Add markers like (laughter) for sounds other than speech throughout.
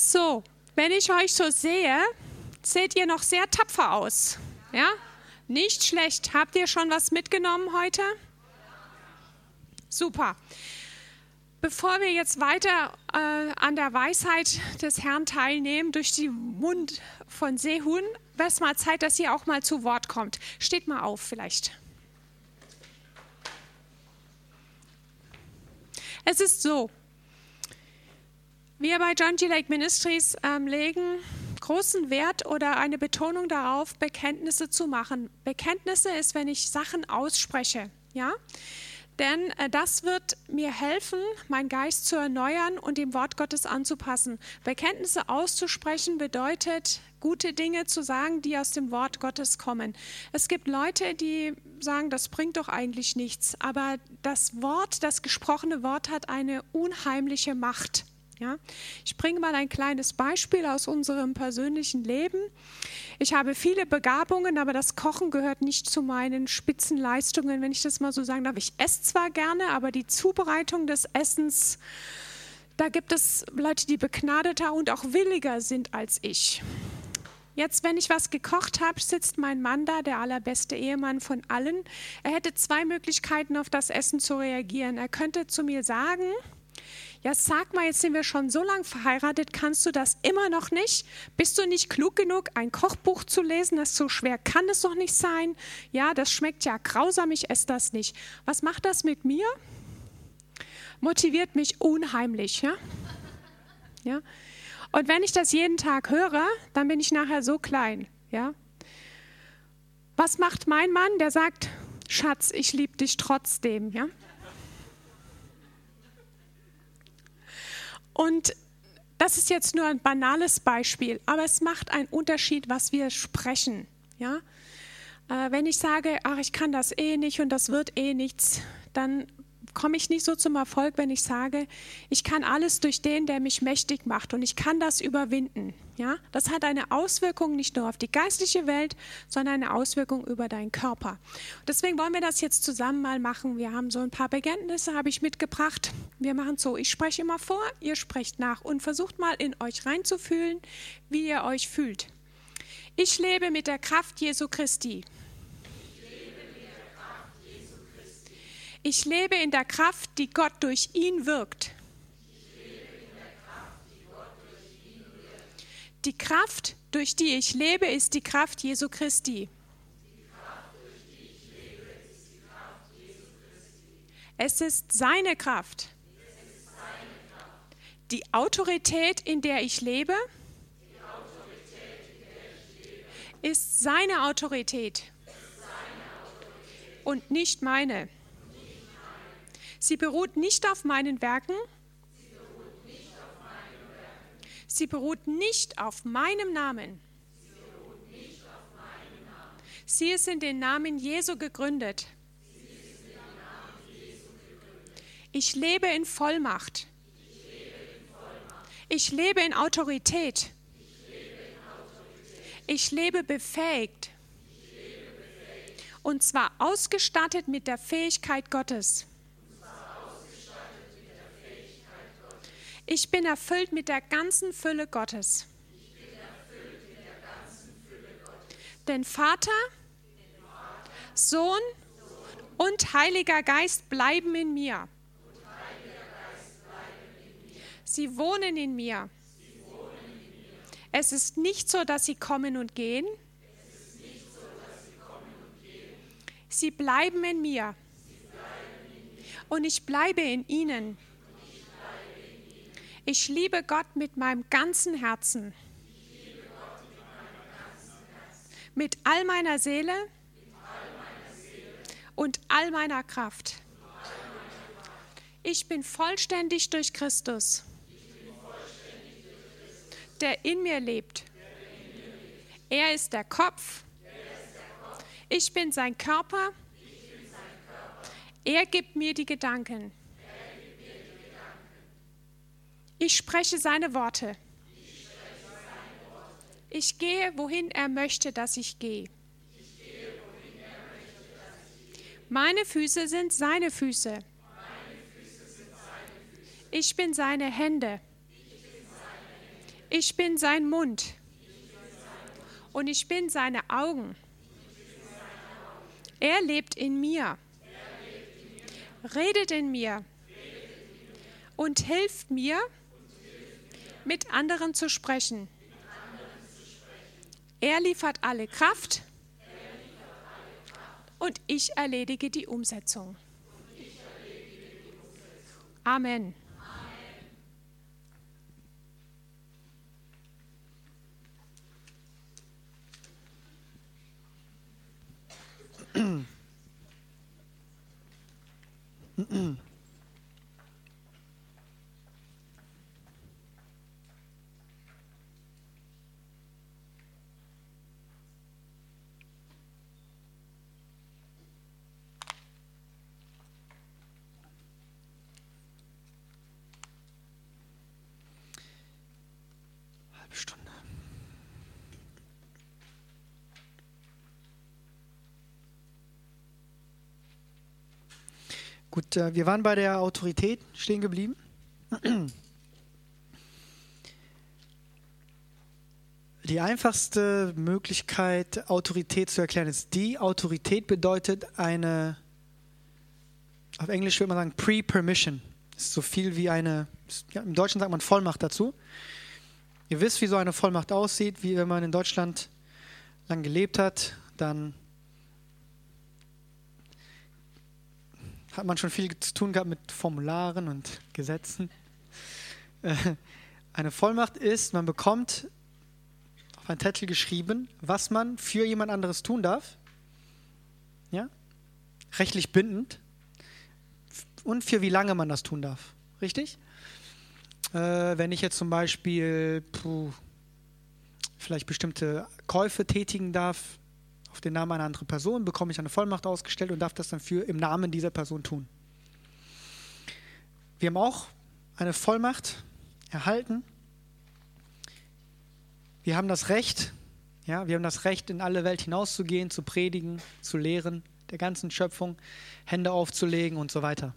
So, wenn ich euch so sehe, seht ihr noch sehr tapfer aus. Ja? Nicht schlecht. Habt ihr schon was mitgenommen heute? Super. Bevor wir jetzt weiter äh, an der Weisheit des Herrn teilnehmen durch den Mund von Sehun, wäre es mal Zeit, dass ihr auch mal zu Wort kommt. Steht mal auf vielleicht. Es ist so, wir bei John G. Lake Ministries ähm, legen großen Wert oder eine Betonung darauf, Bekenntnisse zu machen. Bekenntnisse ist, wenn ich Sachen ausspreche, ja? Denn äh, das wird mir helfen, meinen Geist zu erneuern und dem Wort Gottes anzupassen. Bekenntnisse auszusprechen bedeutet, gute Dinge zu sagen, die aus dem Wort Gottes kommen. Es gibt Leute, die sagen, das bringt doch eigentlich nichts, aber das Wort, das gesprochene Wort hat eine unheimliche Macht. Ja? Ich bringe mal ein kleines Beispiel aus unserem persönlichen Leben. Ich habe viele Begabungen, aber das Kochen gehört nicht zu meinen Spitzenleistungen, wenn ich das mal so sagen darf. Ich esse zwar gerne, aber die Zubereitung des Essens, da gibt es Leute, die begnadeter und auch williger sind als ich. Jetzt, wenn ich was gekocht habe, sitzt mein Mann da, der allerbeste Ehemann von allen. Er hätte zwei Möglichkeiten, auf das Essen zu reagieren. Er könnte zu mir sagen, ja, sag mal, jetzt sind wir schon so lange verheiratet, kannst du das immer noch nicht? Bist du nicht klug genug, ein Kochbuch zu lesen? Das so schwer kann es doch nicht sein. Ja, das schmeckt ja grausam, ich esse das nicht. Was macht das mit mir? Motiviert mich unheimlich, ja? Ja. Und wenn ich das jeden Tag höre, dann bin ich nachher so klein, ja? Was macht mein Mann? Der sagt, Schatz, ich liebe dich trotzdem, ja? Und das ist jetzt nur ein banales Beispiel, aber es macht einen Unterschied, was wir sprechen. Ja? Äh, wenn ich sage, ach, ich kann das eh nicht und das wird eh nichts, dann komme ich nicht so zum Erfolg, wenn ich sage, ich kann alles durch den, der mich mächtig macht und ich kann das überwinden. Ja, das hat eine Auswirkung nicht nur auf die geistliche Welt, sondern eine Auswirkung über deinen Körper. Deswegen wollen wir das jetzt zusammen mal machen. Wir haben so ein paar Bekenntnisse, habe ich mitgebracht. Wir machen so, ich spreche immer vor, ihr sprecht nach und versucht mal in euch reinzufühlen, wie ihr euch fühlt. Ich lebe mit der Kraft Jesu Christi. Ich lebe in der Kraft, die Gott durch ihn wirkt. Die Kraft, durch die ich lebe, ist die Kraft Jesu Christi. Es ist seine Kraft. Die Autorität, in der ich lebe, ist seine Autorität und nicht meine. Sie beruht nicht auf meinen Werken. Sie beruht nicht auf meinem Namen. Sie ist in den Namen Jesu gegründet. Ich lebe in Vollmacht. Ich lebe in Autorität. Ich lebe befähigt. Und zwar ausgestattet mit der Fähigkeit Gottes. Ich bin erfüllt mit der ganzen Fülle Gottes. Denn Vater, Sohn und Heiliger Geist bleiben in mir. Sie wohnen in mir. Es ist nicht so, dass sie kommen und gehen. Sie bleiben in mir. Und ich bleibe in ihnen. Ich liebe Gott mit meinem ganzen Herzen. Mit all meiner Seele und all meiner Kraft. Ich bin vollständig durch Christus, der in mir lebt. Er ist der Kopf. Ich bin sein Körper. Er gibt mir die Gedanken. Ich spreche seine Worte. Ich gehe, wohin er möchte, dass ich gehe. Meine Füße sind seine Füße. Ich bin seine Hände. Ich bin sein Mund. Und ich bin seine Augen. Er lebt in mir. Redet in mir. Und hilft mir, mit anderen zu sprechen. Er liefert alle Kraft und ich erledige die Umsetzung. Amen. Mm-mm. (clears throat) Gut, äh, wir waren bei der Autorität stehen geblieben. Die einfachste Möglichkeit, Autorität zu erklären, ist die Autorität bedeutet eine, auf Englisch würde man sagen, Pre-Permission. Ist so viel wie eine, ja, im Deutschen sagt man Vollmacht dazu. Ihr wisst, wie so eine Vollmacht aussieht, wie wenn man in Deutschland lang gelebt hat, dann hat man schon viel zu tun gehabt mit Formularen und Gesetzen. Äh, eine Vollmacht ist, man bekommt auf einen Zettel geschrieben, was man für jemand anderes tun darf. Ja? Rechtlich bindend. Und für wie lange man das tun darf. Richtig? Äh, wenn ich jetzt zum Beispiel puh, vielleicht bestimmte Käufe tätigen darf, auf den Namen einer anderen Person, bekomme ich eine Vollmacht ausgestellt und darf das dann für im Namen dieser Person tun. Wir haben auch eine Vollmacht erhalten. Wir haben das Recht, ja, wir haben das Recht, in alle Welt hinauszugehen, zu predigen, zu lehren, der ganzen Schöpfung Hände aufzulegen und so weiter.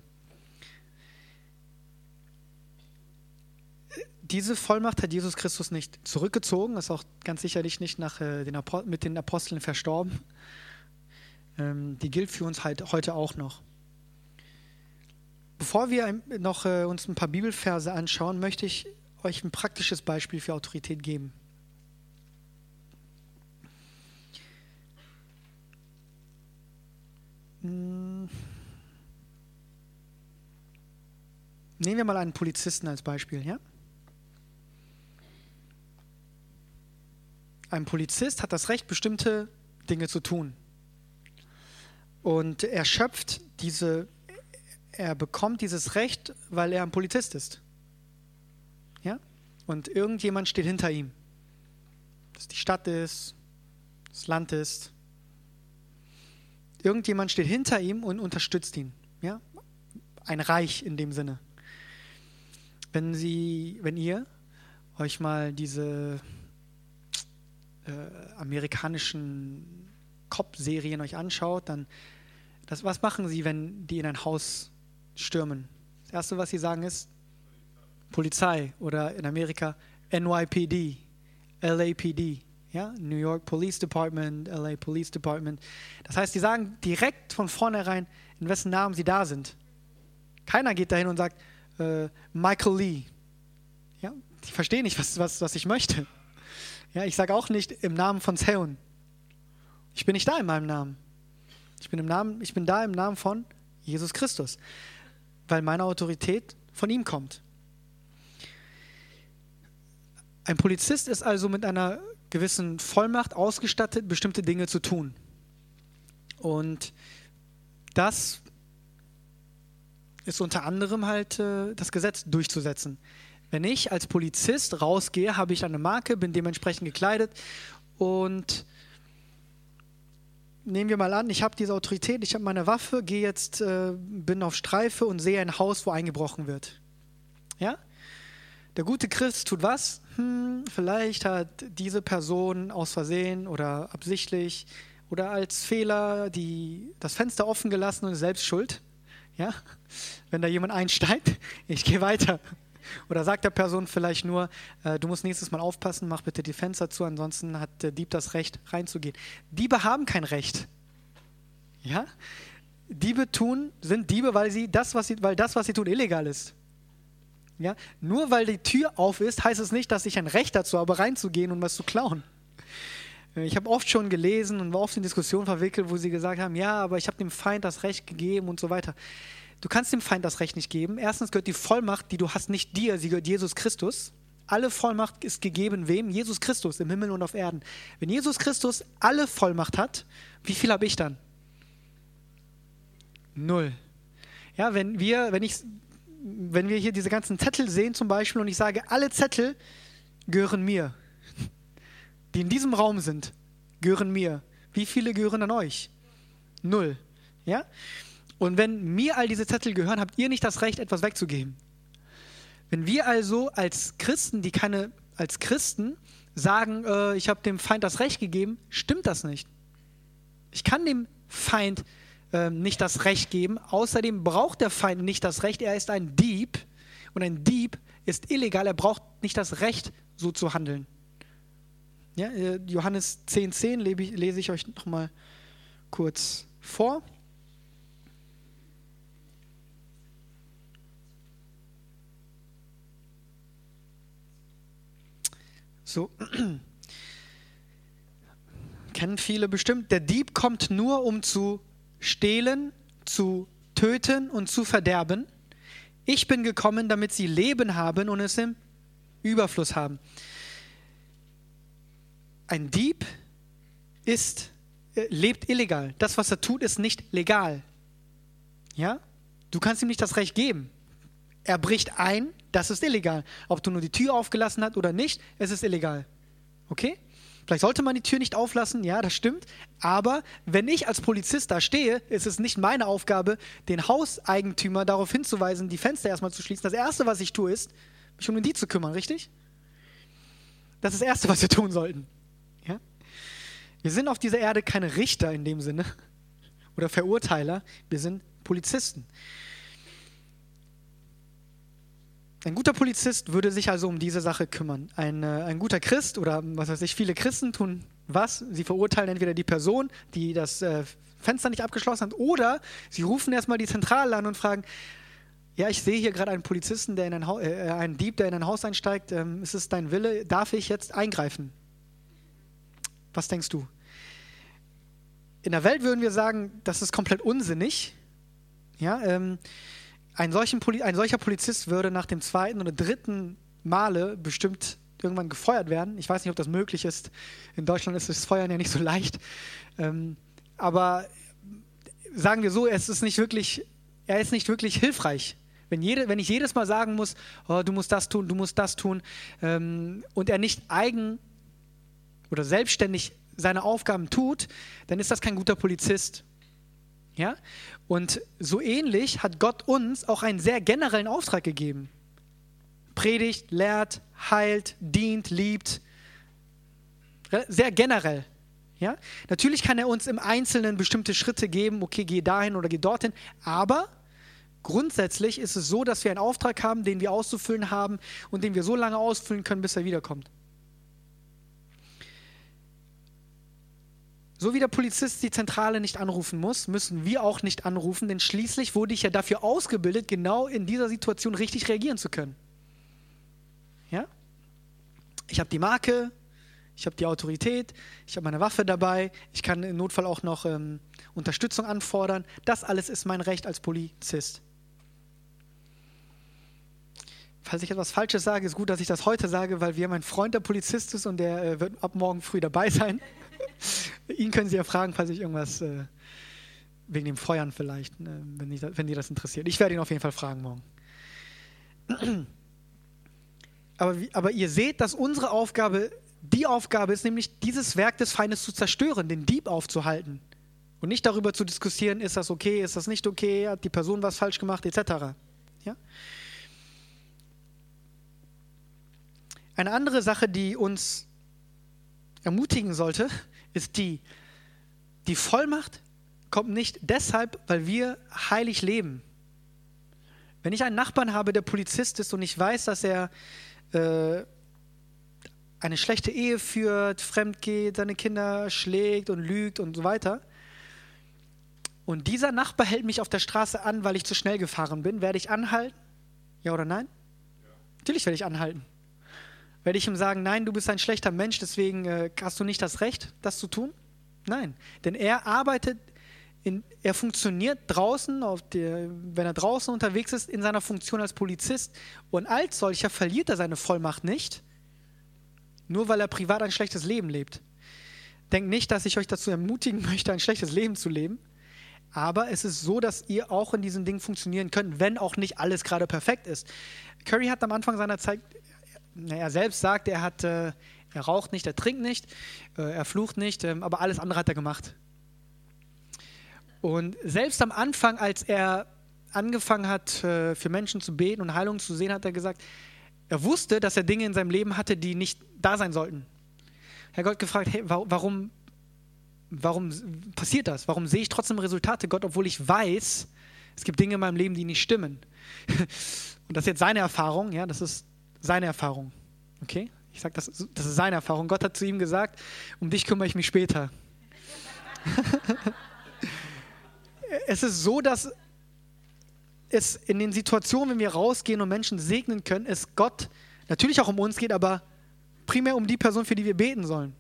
Diese Vollmacht hat Jesus Christus nicht zurückgezogen, ist auch ganz sicherlich nicht nach, äh, den mit den Aposteln verstorben. Ähm, die gilt für uns halt heute auch noch. Bevor wir noch äh, uns ein paar Bibelverse anschauen, möchte ich euch ein praktisches Beispiel für Autorität geben. Hm. Nehmen wir mal einen Polizisten als Beispiel, ja? Ein Polizist hat das Recht, bestimmte Dinge zu tun. Und er schöpft diese, er bekommt dieses Recht, weil er ein Polizist ist. Ja? Und irgendjemand steht hinter ihm. Dass die Stadt ist, das Land ist. Irgendjemand steht hinter ihm und unterstützt ihn. Ja? Ein Reich in dem Sinne. Wenn Sie, wenn ihr euch mal diese äh, amerikanischen Cop-Serien euch anschaut, dann das, was machen sie, wenn die in ein Haus stürmen? Das Erste, was sie sagen, ist Polizei oder in Amerika NYPD, LAPD, ja? New York Police Department, LA Police Department. Das heißt, die sagen direkt von vornherein, in wessen Namen sie da sind. Keiner geht dahin und sagt, äh, Michael Lee. Ja? Die verstehen nicht, was, was, was ich möchte. Ja, ich sage auch nicht im Namen von Zeon. Ich bin nicht da in meinem Namen. Ich bin, im Namen, ich bin da im Namen von Jesus Christus, weil meine Autorität von ihm kommt. Ein Polizist ist also mit einer gewissen Vollmacht ausgestattet, bestimmte Dinge zu tun. Und das ist unter anderem halt äh, das Gesetz durchzusetzen. Wenn ich als Polizist rausgehe, habe ich eine Marke, bin dementsprechend gekleidet und nehmen wir mal an, ich habe diese Autorität, ich habe meine Waffe, gehe jetzt, äh, bin auf Streife und sehe ein Haus, wo eingebrochen wird. Ja? Der gute Christ tut was? Hm, vielleicht hat diese Person aus Versehen oder absichtlich oder als Fehler die, das Fenster offen gelassen und ist selbst schuld. Ja? Wenn da jemand einsteigt, (laughs) ich gehe weiter. Oder sagt der Person vielleicht nur, äh, du musst nächstes Mal aufpassen, mach bitte die Fenster zu, ansonsten hat der Dieb das Recht reinzugehen. Diebe haben kein Recht. Ja? Diebe tun, sind Diebe, weil, sie das, was sie, weil das, was sie tun, illegal ist. Ja? Nur weil die Tür auf ist, heißt es nicht, dass ich ein Recht dazu habe, reinzugehen und was zu klauen. Äh, ich habe oft schon gelesen und war oft in Diskussionen verwickelt, wo sie gesagt haben, ja, aber ich habe dem Feind das Recht gegeben und so weiter. Du kannst dem Feind das Recht nicht geben. Erstens gehört die Vollmacht, die du hast, nicht dir, sie gehört Jesus Christus. Alle Vollmacht ist gegeben wem? Jesus Christus im Himmel und auf Erden. Wenn Jesus Christus alle Vollmacht hat, wie viel habe ich dann? Null. Ja, wenn wir, wenn ich, wenn wir hier diese ganzen Zettel sehen zum Beispiel und ich sage, alle Zettel gehören mir, die in diesem Raum sind, gehören mir. Wie viele gehören an euch? Null. Ja? Und wenn mir all diese Zettel gehören, habt ihr nicht das Recht, etwas wegzugeben. Wenn wir also als Christen, die keine, als Christen sagen, äh, ich habe dem Feind das Recht gegeben, stimmt das nicht. Ich kann dem Feind äh, nicht das Recht geben. Außerdem braucht der Feind nicht das Recht. Er ist ein Dieb. Und ein Dieb ist illegal. Er braucht nicht das Recht, so zu handeln. Ja, äh, Johannes 10,10 10 lese ich euch nochmal kurz vor. So. Kennen viele bestimmt. Der Dieb kommt nur, um zu stehlen, zu töten und zu verderben. Ich bin gekommen, damit sie Leben haben und es im Überfluss haben. Ein Dieb ist, äh, lebt illegal. Das, was er tut, ist nicht legal. Ja? Du kannst ihm nicht das Recht geben. Er bricht ein, das ist illegal. Ob du nur die Tür aufgelassen hast oder nicht, es ist illegal. Okay? Vielleicht sollte man die Tür nicht auflassen, ja, das stimmt. Aber wenn ich als Polizist da stehe, ist es nicht meine Aufgabe, den Hauseigentümer darauf hinzuweisen, die Fenster erstmal zu schließen. Das Erste, was ich tue, ist, mich um die zu kümmern, richtig? Das ist das Erste, was wir tun sollten. Ja? Wir sind auf dieser Erde keine Richter in dem Sinne (laughs) oder Verurteiler, wir sind Polizisten. Ein guter Polizist würde sich also um diese Sache kümmern. Ein, äh, ein guter Christ oder was weiß ich, viele Christen tun was? Sie verurteilen entweder die Person, die das äh, Fenster nicht abgeschlossen hat, oder sie rufen erstmal die Zentrale an und fragen, ja, ich sehe hier gerade einen Polizisten, der in ein Haus, äh, einen Dieb, der in ein Haus einsteigt. Ähm, ist es dein Wille? Darf ich jetzt eingreifen? Was denkst du? In der Welt würden wir sagen, das ist komplett unsinnig. Ja, ähm, ein, ein solcher Polizist würde nach dem zweiten oder dritten Male bestimmt irgendwann gefeuert werden. Ich weiß nicht, ob das möglich ist. In Deutschland ist das Feuern ja nicht so leicht. Ähm, aber sagen wir so, es ist nicht wirklich, er ist nicht wirklich hilfreich. Wenn, jede, wenn ich jedes Mal sagen muss, oh, du musst das tun, du musst das tun, ähm, und er nicht eigen oder selbstständig seine Aufgaben tut, dann ist das kein guter Polizist. Ja? Und so ähnlich hat Gott uns auch einen sehr generellen Auftrag gegeben. Predigt, lehrt, heilt, dient, liebt. Sehr generell. Ja? Natürlich kann er uns im Einzelnen bestimmte Schritte geben, okay, geh dahin oder geh dorthin, aber grundsätzlich ist es so, dass wir einen Auftrag haben, den wir auszufüllen haben und den wir so lange ausfüllen können, bis er wiederkommt. So wie der Polizist die Zentrale nicht anrufen muss, müssen wir auch nicht anrufen, denn schließlich wurde ich ja dafür ausgebildet, genau in dieser Situation richtig reagieren zu können. Ja? Ich habe die Marke, ich habe die Autorität, ich habe meine Waffe dabei, ich kann im Notfall auch noch ähm, Unterstützung anfordern. Das alles ist mein Recht als Polizist. Falls ich etwas Falsches sage, ist gut, dass ich das heute sage, weil wir mein Freund der Polizist ist und der äh, wird ab morgen früh dabei sein. Ihn können Sie ja fragen, falls ich irgendwas äh, wegen dem Feuern vielleicht, äh, wenn, ich, wenn die das interessiert. Ich werde ihn auf jeden Fall fragen morgen. Aber, aber ihr seht, dass unsere Aufgabe die Aufgabe ist, nämlich dieses Werk des Feindes zu zerstören, den Dieb aufzuhalten. Und nicht darüber zu diskutieren, ist das okay, ist das nicht okay, hat die Person was falsch gemacht, etc. Ja? Eine andere Sache, die uns ermutigen sollte, ist die, die Vollmacht kommt nicht deshalb, weil wir heilig leben. Wenn ich einen Nachbarn habe, der Polizist ist und ich weiß, dass er äh, eine schlechte Ehe führt, fremd geht, seine Kinder schlägt und lügt und so weiter, und dieser Nachbar hält mich auf der Straße an, weil ich zu schnell gefahren bin, werde ich anhalten? Ja oder nein? Ja. Natürlich werde ich anhalten. Werde ich ihm sagen, nein, du bist ein schlechter Mensch, deswegen äh, hast du nicht das Recht, das zu tun? Nein, denn er arbeitet, in, er funktioniert draußen, der, wenn er draußen unterwegs ist, in seiner Funktion als Polizist. Und als solcher verliert er seine Vollmacht nicht, nur weil er privat ein schlechtes Leben lebt. Denkt nicht, dass ich euch dazu ermutigen (laughs) möchte, ein schlechtes Leben zu leben. Aber es ist so, dass ihr auch in diesen Dingen funktionieren könnt, wenn auch nicht alles gerade perfekt ist. Curry hat am Anfang seiner Zeit, er selbst sagt, er hat, äh, er raucht nicht, er trinkt nicht, äh, er flucht nicht, äh, aber alles andere hat er gemacht. Und selbst am Anfang, als er angefangen hat, äh, für Menschen zu beten und Heilung zu sehen, hat er gesagt, er wusste, dass er Dinge in seinem Leben hatte, die nicht da sein sollten. Herr Gott gefragt, hey, warum warum passiert das? Warum sehe ich trotzdem Resultate, Gott, obwohl ich weiß, es gibt Dinge in meinem Leben, die nicht stimmen? (laughs) Und das ist jetzt seine Erfahrung, ja, das ist seine Erfahrung. Okay? Ich sage, das, das ist seine Erfahrung. Gott hat zu ihm gesagt, um dich kümmere ich mich später. (laughs) es ist so, dass es in den Situationen, wenn wir rausgehen und Menschen segnen können, es Gott natürlich auch um uns geht, aber primär um die Person, für die wir beten sollen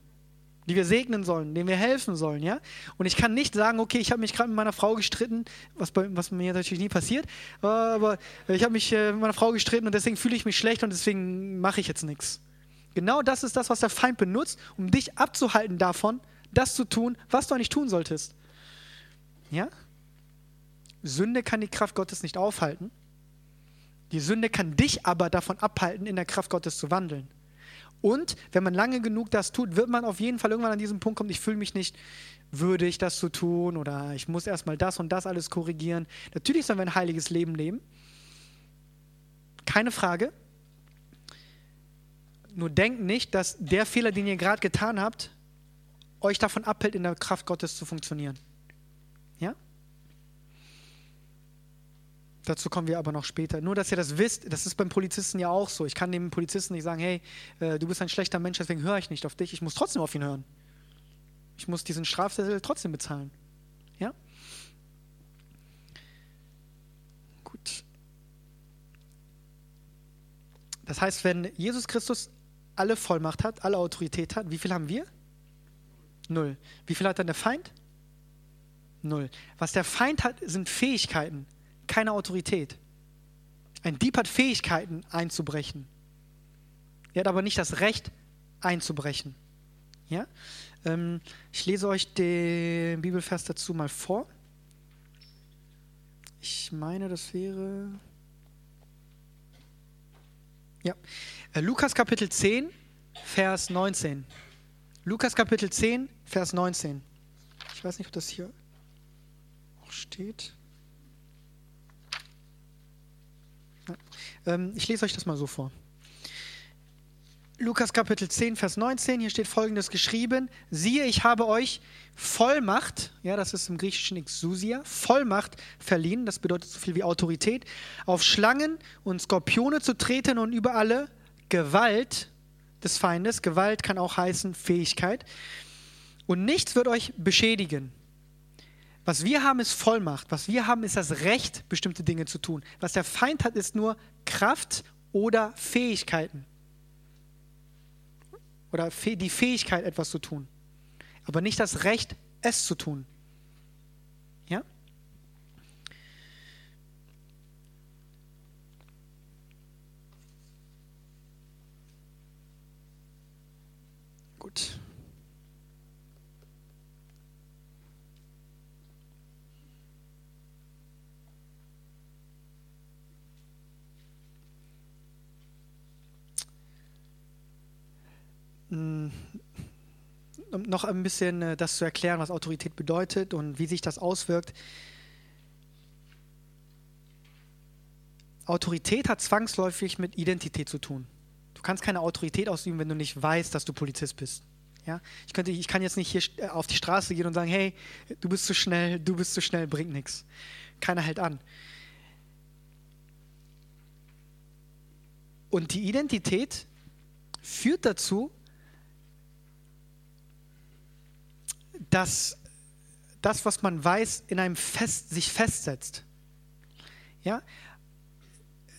die wir segnen sollen, denen wir helfen sollen, ja? Und ich kann nicht sagen, okay, ich habe mich gerade mit meiner Frau gestritten, was, bei, was mir natürlich nie passiert, aber ich habe mich äh, mit meiner Frau gestritten und deswegen fühle ich mich schlecht und deswegen mache ich jetzt nichts. Genau das ist das, was der Feind benutzt, um dich abzuhalten davon, das zu tun, was du eigentlich tun solltest. Ja? Sünde kann die Kraft Gottes nicht aufhalten. Die Sünde kann dich aber davon abhalten, in der Kraft Gottes zu wandeln. Und wenn man lange genug das tut, wird man auf jeden Fall irgendwann an diesen Punkt kommen, ich fühle mich nicht würdig, das zu tun oder ich muss erstmal das und das alles korrigieren. Natürlich sollen wir ein heiliges Leben leben. Keine Frage. Nur denkt nicht, dass der Fehler, den ihr gerade getan habt, euch davon abhält, in der Kraft Gottes zu funktionieren. Ja? Dazu kommen wir aber noch später. Nur, dass ihr das wisst, das ist beim Polizisten ja auch so. Ich kann dem Polizisten nicht sagen, hey, äh, du bist ein schlechter Mensch, deswegen höre ich nicht auf dich. Ich muss trotzdem auf ihn hören. Ich muss diesen Strafzettel trotzdem bezahlen. Ja? Gut. Das heißt, wenn Jesus Christus alle Vollmacht hat, alle Autorität hat, wie viel haben wir? Null. Wie viel hat dann der Feind? Null. Was der Feind hat, sind Fähigkeiten keine Autorität. Ein Dieb hat Fähigkeiten einzubrechen. Er hat aber nicht das Recht einzubrechen. Ja? Ähm, ich lese euch den Bibelvers dazu mal vor. Ich meine, das wäre. Ja. Äh, Lukas Kapitel 10, Vers 19. Lukas Kapitel 10, Vers 19. Ich weiß nicht, ob das hier auch steht. Ähm, ich lese euch das mal so vor. Lukas Kapitel 10, Vers 19, hier steht folgendes geschrieben: Siehe, ich habe euch Vollmacht, ja, das ist im Griechischen Exousia, Vollmacht verliehen, das bedeutet so viel wie Autorität, auf Schlangen und Skorpione zu treten und über alle Gewalt des Feindes, Gewalt kann auch heißen Fähigkeit, und nichts wird euch beschädigen. Was wir haben, ist Vollmacht. Was wir haben, ist das Recht, bestimmte Dinge zu tun. Was der Feind hat, ist nur Kraft oder Fähigkeiten. Oder die Fähigkeit, etwas zu tun. Aber nicht das Recht, es zu tun. Ja? Gut. Um noch ein bisschen äh, das zu erklären, was Autorität bedeutet und wie sich das auswirkt. Autorität hat zwangsläufig mit Identität zu tun. Du kannst keine Autorität ausüben, wenn du nicht weißt, dass du Polizist bist. Ja? Ich, könnte, ich kann jetzt nicht hier äh, auf die Straße gehen und sagen, hey, du bist zu schnell, du bist zu schnell, bringt nichts. Keiner hält an. Und die Identität führt dazu, dass das, was man weiß, in einem Fest, sich festsetzt. Ja?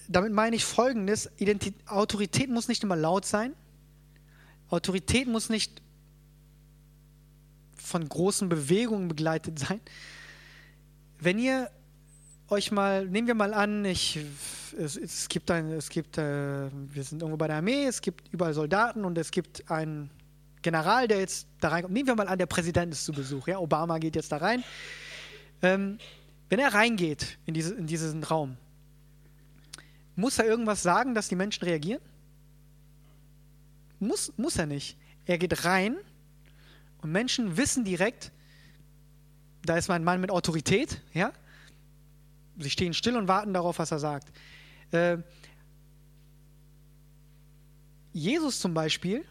Damit meine ich Folgendes: Identität, Autorität muss nicht immer laut sein. Autorität muss nicht von großen Bewegungen begleitet sein. Wenn ihr euch mal, nehmen wir mal an, ich, es, es gibt ein, es gibt, äh, wir sind irgendwo bei der Armee, es gibt überall Soldaten und es gibt einen General, der jetzt da reinkommt. Nehmen wir mal an, der Präsident ist zu Besuch, ja, Obama geht jetzt da rein. Ähm, wenn er reingeht in, diese, in diesen Raum, muss er irgendwas sagen, dass die Menschen reagieren? Muss, muss er nicht. Er geht rein und Menschen wissen direkt, da ist mein Mann mit Autorität, ja. Sie stehen still und warten darauf, was er sagt. Äh, Jesus zum Beispiel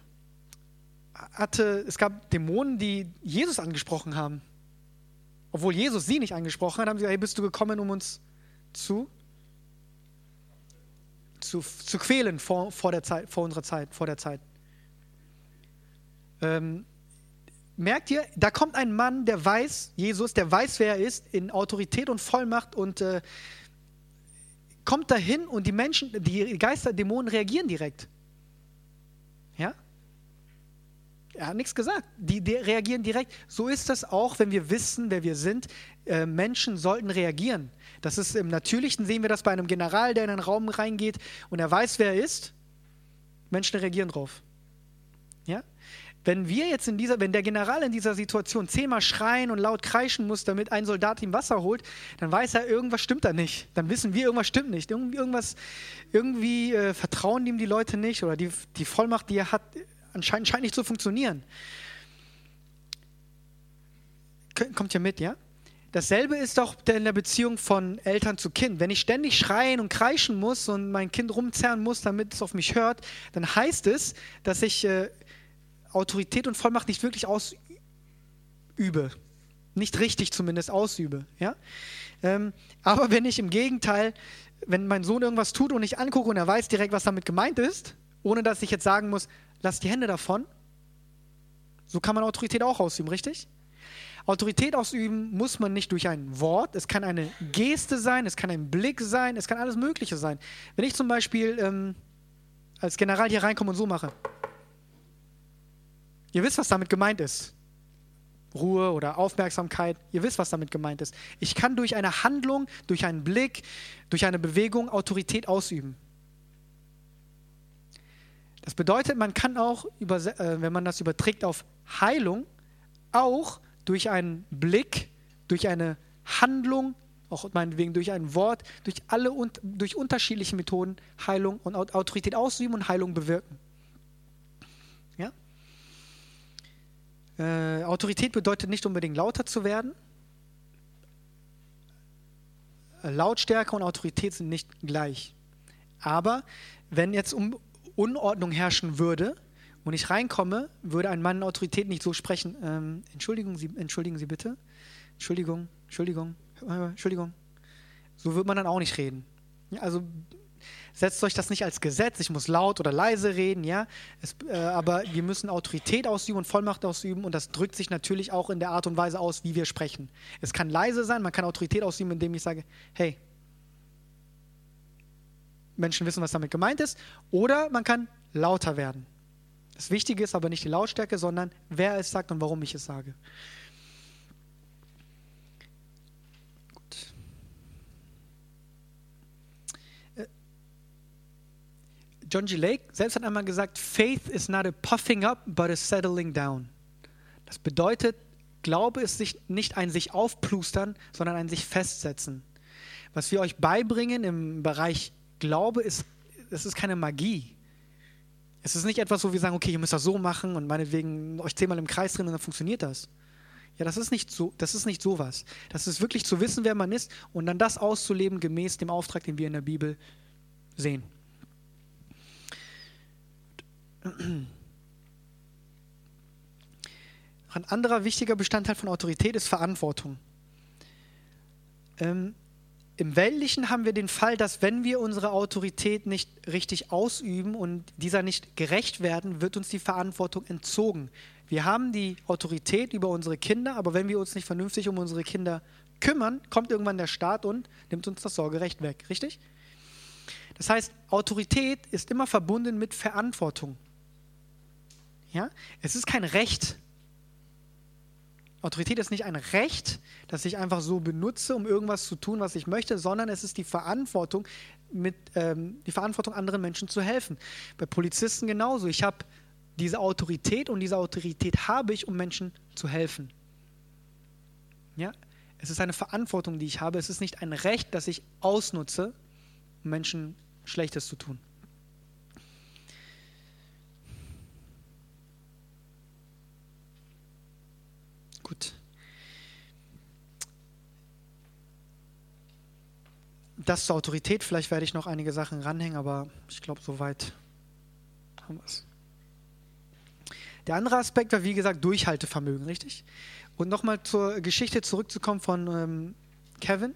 hatte, es gab Dämonen, die Jesus angesprochen haben. Obwohl Jesus sie nicht angesprochen hat, haben sie gesagt, hey, bist du gekommen, um uns zu, zu, zu quälen vor, vor, der Zeit, vor unserer Zeit, vor der Zeit. Ähm, merkt ihr, da kommt ein Mann, der weiß, Jesus, der weiß, wer er ist, in Autorität und Vollmacht und äh, kommt dahin und die Menschen, die Geister, Dämonen reagieren direkt. Ja? Er hat nichts gesagt. Die, die, reagieren direkt. So ist das auch, wenn wir wissen, wer wir sind. Äh, Menschen sollten reagieren. Das ist im Natürlichen, sehen wir das bei einem General, der in einen Raum reingeht und er weiß, wer er ist. Menschen reagieren drauf. Ja? Wenn wir jetzt in dieser, wenn der General in dieser Situation zehnmal schreien und laut kreischen muss, damit ein Soldat ihm Wasser holt, dann weiß er, irgendwas stimmt da nicht. Dann wissen wir, irgendwas stimmt nicht. Irgendwas, irgendwie äh, vertrauen ihm die Leute nicht oder die, die Vollmacht, die er hat, anscheinend scheint nicht zu funktionieren. Kommt ja mit, ja? Dasselbe ist doch in der Beziehung von Eltern zu Kind. Wenn ich ständig schreien und kreischen muss und mein Kind rumzerren muss, damit es auf mich hört, dann heißt es, dass ich äh, Autorität und Vollmacht nicht wirklich ausübe. Nicht richtig zumindest ausübe. Ja? Ähm, aber wenn ich im Gegenteil, wenn mein Sohn irgendwas tut und ich angucke und er weiß direkt, was damit gemeint ist, ohne dass ich jetzt sagen muss, lass die Hände davon. So kann man Autorität auch ausüben, richtig? Autorität ausüben muss man nicht durch ein Wort, es kann eine Geste sein, es kann ein Blick sein, es kann alles Mögliche sein. Wenn ich zum Beispiel ähm, als General hier reinkomme und so mache, ihr wisst, was damit gemeint ist. Ruhe oder Aufmerksamkeit, ihr wisst, was damit gemeint ist. Ich kann durch eine Handlung, durch einen Blick, durch eine Bewegung Autorität ausüben. Das bedeutet, man kann auch, äh, wenn man das überträgt auf Heilung, auch durch einen Blick, durch eine Handlung, auch meinetwegen durch ein Wort, durch alle durch unterschiedliche Methoden Heilung und Autorität ausüben und Heilung bewirken. Ja? Äh, Autorität bedeutet nicht unbedingt lauter zu werden. Lautstärke und Autorität sind nicht gleich. Aber wenn jetzt um, Unordnung herrschen würde und ich reinkomme, würde ein Mann in Autorität nicht so sprechen. Ähm, Entschuldigung, Sie, entschuldigen Sie bitte. Entschuldigung, Entschuldigung, äh, Entschuldigung. So wird man dann auch nicht reden. Also setzt euch das nicht als Gesetz, ich muss laut oder leise reden, ja. Es, äh, aber wir müssen Autorität ausüben und Vollmacht ausüben und das drückt sich natürlich auch in der Art und Weise aus, wie wir sprechen. Es kann leise sein, man kann Autorität ausüben, indem ich sage, hey, Menschen wissen, was damit gemeint ist. Oder man kann lauter werden. Das Wichtige ist aber nicht die Lautstärke, sondern wer es sagt und warum ich es sage. Gut. Äh, John G. Lake selbst hat einmal gesagt, Faith is not a puffing up, but a settling down. Das bedeutet, Glaube ist nicht ein sich aufplustern, sondern ein sich festsetzen. Was wir euch beibringen im Bereich Glaube ist, es ist keine Magie. Es ist nicht etwas, wo wir sagen, okay, ihr müsst das so machen und meinetwegen euch zehnmal im Kreis drin und dann funktioniert das. Ja, das ist nicht so, das ist nicht sowas. Das ist wirklich zu wissen, wer man ist und dann das auszuleben gemäß dem Auftrag, den wir in der Bibel sehen. Ein anderer wichtiger Bestandteil von Autorität ist Verantwortung. Ähm, im Weltlichen haben wir den Fall, dass wenn wir unsere Autorität nicht richtig ausüben und dieser nicht gerecht werden, wird uns die Verantwortung entzogen. Wir haben die Autorität über unsere Kinder, aber wenn wir uns nicht vernünftig um unsere Kinder kümmern, kommt irgendwann der Staat und nimmt uns das Sorgerecht weg. Richtig? Das heißt, Autorität ist immer verbunden mit Verantwortung. Ja? Es ist kein Recht. Autorität ist nicht ein Recht, das ich einfach so benutze, um irgendwas zu tun, was ich möchte, sondern es ist die Verantwortung, mit, ähm, die Verantwortung, anderen Menschen zu helfen. Bei Polizisten genauso. Ich habe diese Autorität und diese Autorität habe ich, um Menschen zu helfen. Ja? Es ist eine Verantwortung, die ich habe. Es ist nicht ein Recht, das ich ausnutze, um Menschen Schlechtes zu tun. Gut. Das zur Autorität. Vielleicht werde ich noch einige Sachen ranhängen, aber ich glaube, soweit haben wir es. Der andere Aspekt war, wie gesagt, Durchhaltevermögen, richtig? Und nochmal zur Geschichte zurückzukommen von ähm, Kevin.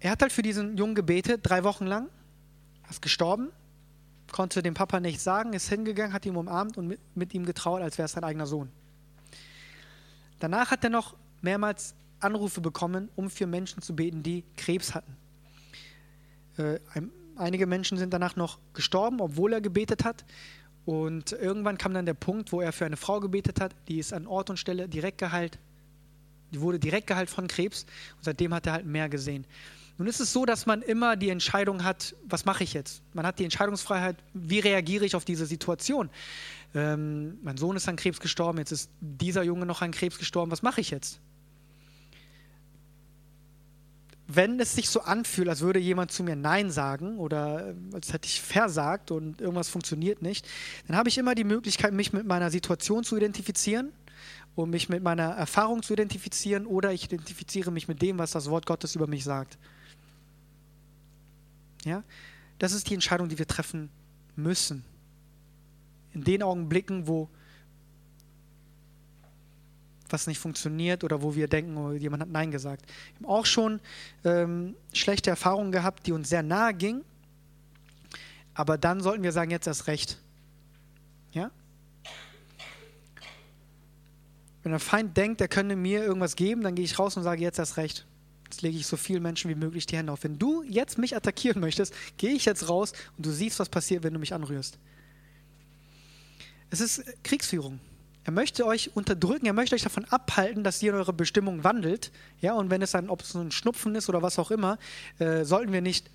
Er hat halt für diesen Jungen gebetet, drei Wochen lang, ist gestorben, konnte dem Papa nichts sagen, ist hingegangen, hat ihn umarmt und mit, mit ihm getraut, als wäre es sein eigener Sohn. Danach hat er noch mehrmals Anrufe bekommen, um für Menschen zu beten, die Krebs hatten. Äh, einige Menschen sind danach noch gestorben, obwohl er gebetet hat. Und irgendwann kam dann der Punkt, wo er für eine Frau gebetet hat, die ist an Ort und Stelle direkt geheilt. Die wurde direkt geheilt von Krebs und seitdem hat er halt mehr gesehen. Nun ist es so, dass man immer die Entscheidung hat, was mache ich jetzt? Man hat die Entscheidungsfreiheit, wie reagiere ich auf diese Situation? Ähm, mein Sohn ist an Krebs gestorben, jetzt ist dieser Junge noch an Krebs gestorben, was mache ich jetzt? Wenn es sich so anfühlt, als würde jemand zu mir Nein sagen oder äh, als hätte ich versagt und irgendwas funktioniert nicht, dann habe ich immer die Möglichkeit, mich mit meiner Situation zu identifizieren um mich mit meiner Erfahrung zu identifizieren oder ich identifiziere mich mit dem, was das Wort Gottes über mich sagt. Ja? Das ist die Entscheidung, die wir treffen müssen. In den Augenblicken, wo was nicht funktioniert oder wo wir denken, oh, jemand hat Nein gesagt. Wir haben auch schon ähm, schlechte Erfahrungen gehabt, die uns sehr nahe gingen. Aber dann sollten wir sagen, jetzt erst recht. Ja? Wenn der Feind denkt, er könne mir irgendwas geben, dann gehe ich raus und sage, jetzt erst recht. Jetzt lege ich so vielen Menschen wie möglich die Hände auf. Wenn du jetzt mich attackieren möchtest, gehe ich jetzt raus und du siehst, was passiert, wenn du mich anrührst. Es ist Kriegsführung. Er möchte euch unterdrücken, er möchte euch davon abhalten, dass ihr in eure Bestimmung wandelt. Ja, und wenn es dann, ob es ein Schnupfen ist oder was auch immer, äh, sollten wir nicht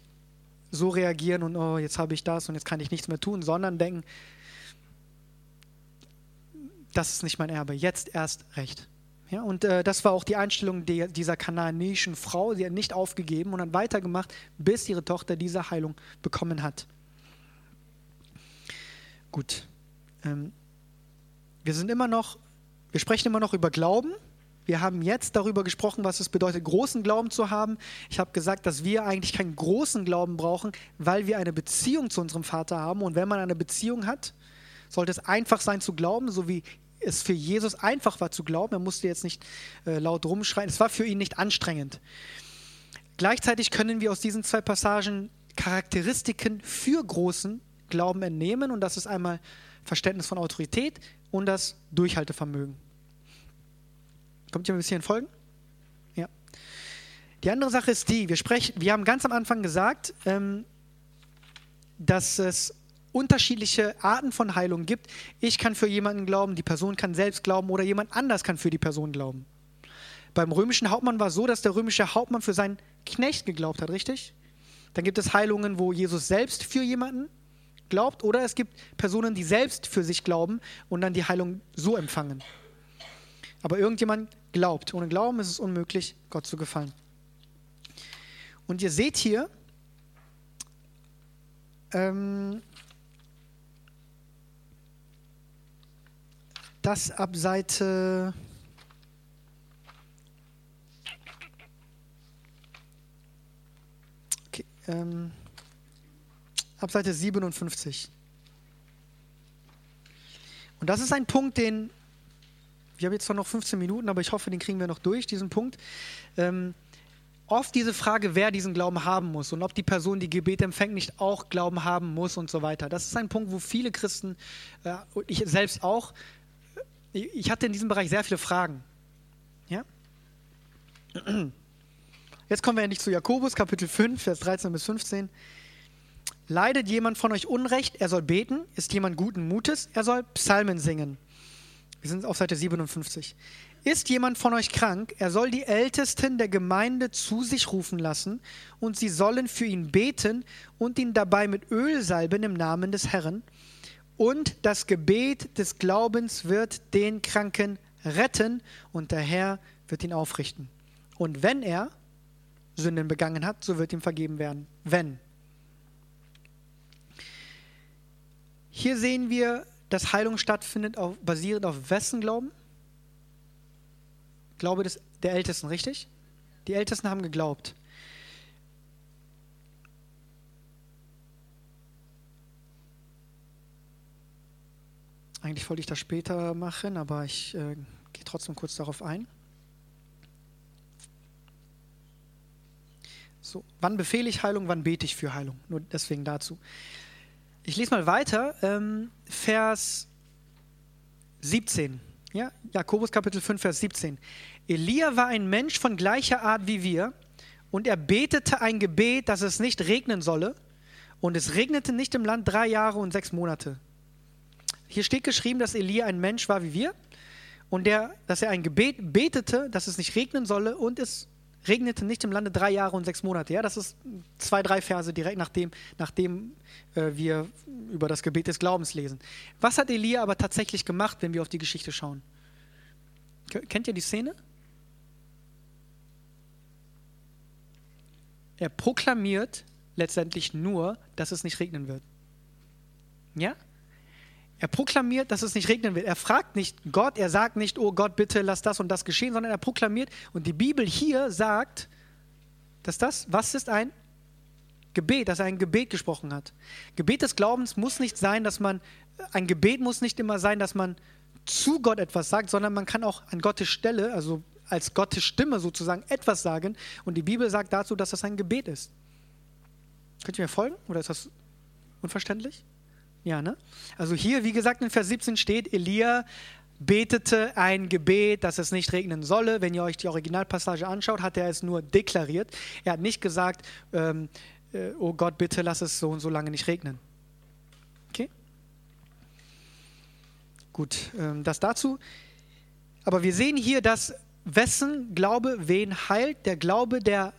so reagieren und oh, jetzt habe ich das und jetzt kann ich nichts mehr tun, sondern denken, das ist nicht mein Erbe, jetzt erst recht. Ja, und äh, das war auch die Einstellung der, dieser kanaanäischen Frau. Sie hat nicht aufgegeben und hat weitergemacht, bis ihre Tochter diese Heilung bekommen hat. Gut. Ähm, wir sind immer noch, wir sprechen immer noch über Glauben. Wir haben jetzt darüber gesprochen, was es bedeutet, großen Glauben zu haben. Ich habe gesagt, dass wir eigentlich keinen großen Glauben brauchen, weil wir eine Beziehung zu unserem Vater haben. Und wenn man eine Beziehung hat, sollte es einfach sein zu glauben, so wie es für Jesus einfach war zu glauben. Er musste jetzt nicht äh, laut rumschreien. Es war für ihn nicht anstrengend. Gleichzeitig können wir aus diesen zwei Passagen Charakteristiken für großen Glauben entnehmen. Und das ist einmal Verständnis von Autorität und das Durchhaltevermögen. Kommt ihr ein bisschen folgen? Ja. Die andere Sache ist die, wir, sprechen, wir haben ganz am Anfang gesagt, ähm, dass es unterschiedliche Arten von Heilung gibt. Ich kann für jemanden glauben, die Person kann selbst glauben oder jemand anders kann für die Person glauben. Beim römischen Hauptmann war es so, dass der römische Hauptmann für seinen Knecht geglaubt hat, richtig? Dann gibt es Heilungen, wo Jesus selbst für jemanden glaubt oder es gibt Personen, die selbst für sich glauben und dann die Heilung so empfangen. Aber irgendjemand glaubt. Ohne Glauben ist es unmöglich, Gott zu gefallen. Und ihr seht hier, ähm, das ab Seite ähm, ab Seite 57. Und das ist ein Punkt, den wir haben jetzt zwar noch 15 Minuten, aber ich hoffe, den kriegen wir noch durch, diesen Punkt. Ähm, oft diese Frage, wer diesen Glauben haben muss und ob die Person, die Gebet empfängt, nicht auch Glauben haben muss und so weiter. Das ist ein Punkt, wo viele Christen, äh, ich selbst auch, ich hatte in diesem Bereich sehr viele Fragen. Ja? Jetzt kommen wir endlich zu Jakobus, Kapitel 5, Vers 13 bis 15. Leidet jemand von euch Unrecht, er soll beten. Ist jemand guten Mutes, er soll Psalmen singen. Wir sind auf Seite 57. Ist jemand von euch krank, er soll die Ältesten der Gemeinde zu sich rufen lassen und sie sollen für ihn beten und ihn dabei mit Öl salben im Namen des Herrn. Und das Gebet des Glaubens wird den Kranken retten und der Herr wird ihn aufrichten. Und wenn er Sünden begangen hat, so wird ihm vergeben werden. Wenn. Hier sehen wir, dass Heilung stattfindet, auf, basierend auf wessen Glauben? Glaube des, der Ältesten, richtig? Die Ältesten haben geglaubt. Eigentlich wollte ich das später machen, aber ich äh, gehe trotzdem kurz darauf ein. So, wann befehle ich Heilung, wann bete ich für Heilung? Nur deswegen dazu. Ich lese mal weiter, ähm, Vers 17. Ja, Jakobus Kapitel 5, Vers 17. Elia war ein Mensch von gleicher Art wie wir und er betete ein Gebet, dass es nicht regnen solle. Und es regnete nicht im Land drei Jahre und sechs Monate. Hier steht geschrieben, dass Elia ein Mensch war wie wir und der, dass er ein Gebet betete, dass es nicht regnen solle und es regnete nicht im Lande drei Jahre und sechs Monate. Ja, das ist zwei, drei Verse direkt nachdem, nachdem äh, wir über das Gebet des Glaubens lesen. Was hat Elia aber tatsächlich gemacht, wenn wir auf die Geschichte schauen? Kennt ihr die Szene? Er proklamiert letztendlich nur, dass es nicht regnen wird. Ja? Er proklamiert, dass es nicht regnen wird. Er fragt nicht Gott, er sagt nicht, oh Gott, bitte lass das und das geschehen, sondern er proklamiert. Und die Bibel hier sagt, dass das, was ist ein Gebet, dass er ein Gebet gesprochen hat. Gebet des Glaubens muss nicht sein, dass man, ein Gebet muss nicht immer sein, dass man zu Gott etwas sagt, sondern man kann auch an Gottes Stelle, also als Gottes Stimme sozusagen, etwas sagen. Und die Bibel sagt dazu, dass das ein Gebet ist. Könnt ihr mir folgen? Oder ist das unverständlich? Ja, ne? Also hier, wie gesagt, in Vers 17 steht, Elia betete ein Gebet, dass es nicht regnen solle. Wenn ihr euch die Originalpassage anschaut, hat er es nur deklariert. Er hat nicht gesagt, ähm, äh, oh Gott, bitte lass es so und so lange nicht regnen. Okay? Gut, ähm, das dazu. Aber wir sehen hier, dass wessen Glaube wen heilt? Der Glaube der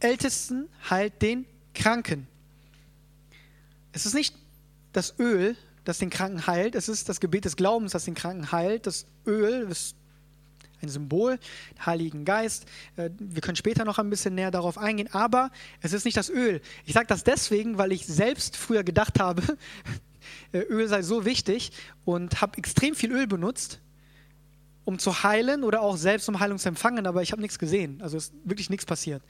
Ältesten heilt den Kranken. Es ist nicht das Öl, das den Kranken heilt. Es ist das Gebet des Glaubens, das den Kranken heilt. Das Öl ist ein Symbol, Heiligen Geist. Äh, wir können später noch ein bisschen näher darauf eingehen, aber es ist nicht das Öl. Ich sage das deswegen, weil ich selbst früher gedacht habe, (laughs) äh, Öl sei so wichtig und habe extrem viel Öl benutzt, um zu heilen oder auch selbst um Heilung zu empfangen, aber ich habe nichts gesehen. Also ist wirklich nichts passiert.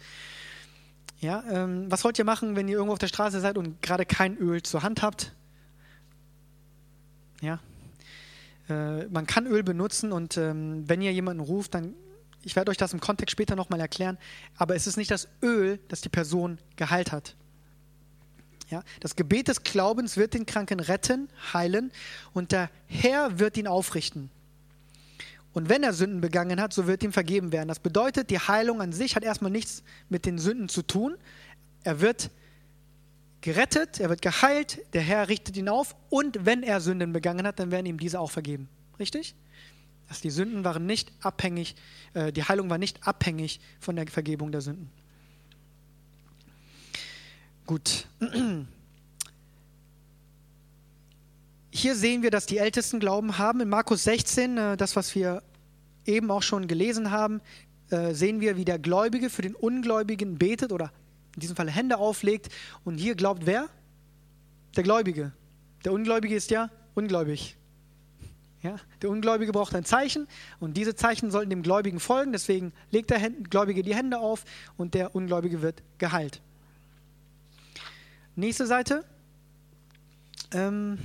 Ja, ähm, was wollt ihr machen, wenn ihr irgendwo auf der Straße seid und gerade kein Öl zur Hand habt? Ja? Äh, man kann Öl benutzen und ähm, wenn ihr jemanden ruft, dann, ich werde euch das im Kontext später nochmal erklären, aber es ist nicht das Öl, das die Person geheilt hat. Ja? Das Gebet des Glaubens wird den Kranken retten, heilen und der Herr wird ihn aufrichten. Und wenn er Sünden begangen hat, so wird ihm vergeben werden. Das bedeutet, die Heilung an sich hat erstmal nichts mit den Sünden zu tun. Er wird gerettet, er wird geheilt, der Herr richtet ihn auf und wenn er Sünden begangen hat, dann werden ihm diese auch vergeben. Richtig? Dass die Sünden waren nicht abhängig, äh, die Heilung war nicht abhängig von der Vergebung der Sünden. Gut. Hier sehen wir, dass die Ältesten Glauben haben. In Markus 16, äh, das, was wir eben auch schon gelesen haben, äh, sehen wir, wie der Gläubige für den Ungläubigen betet oder in diesem Fall Hände auflegt. Und hier glaubt wer? Der Gläubige. Der Ungläubige ist ja ungläubig. Ja, der Ungläubige braucht ein Zeichen und diese Zeichen sollten dem Gläubigen folgen. Deswegen legt der Gläubige die Hände auf und der Ungläubige wird geheilt. Nächste Seite. Ähm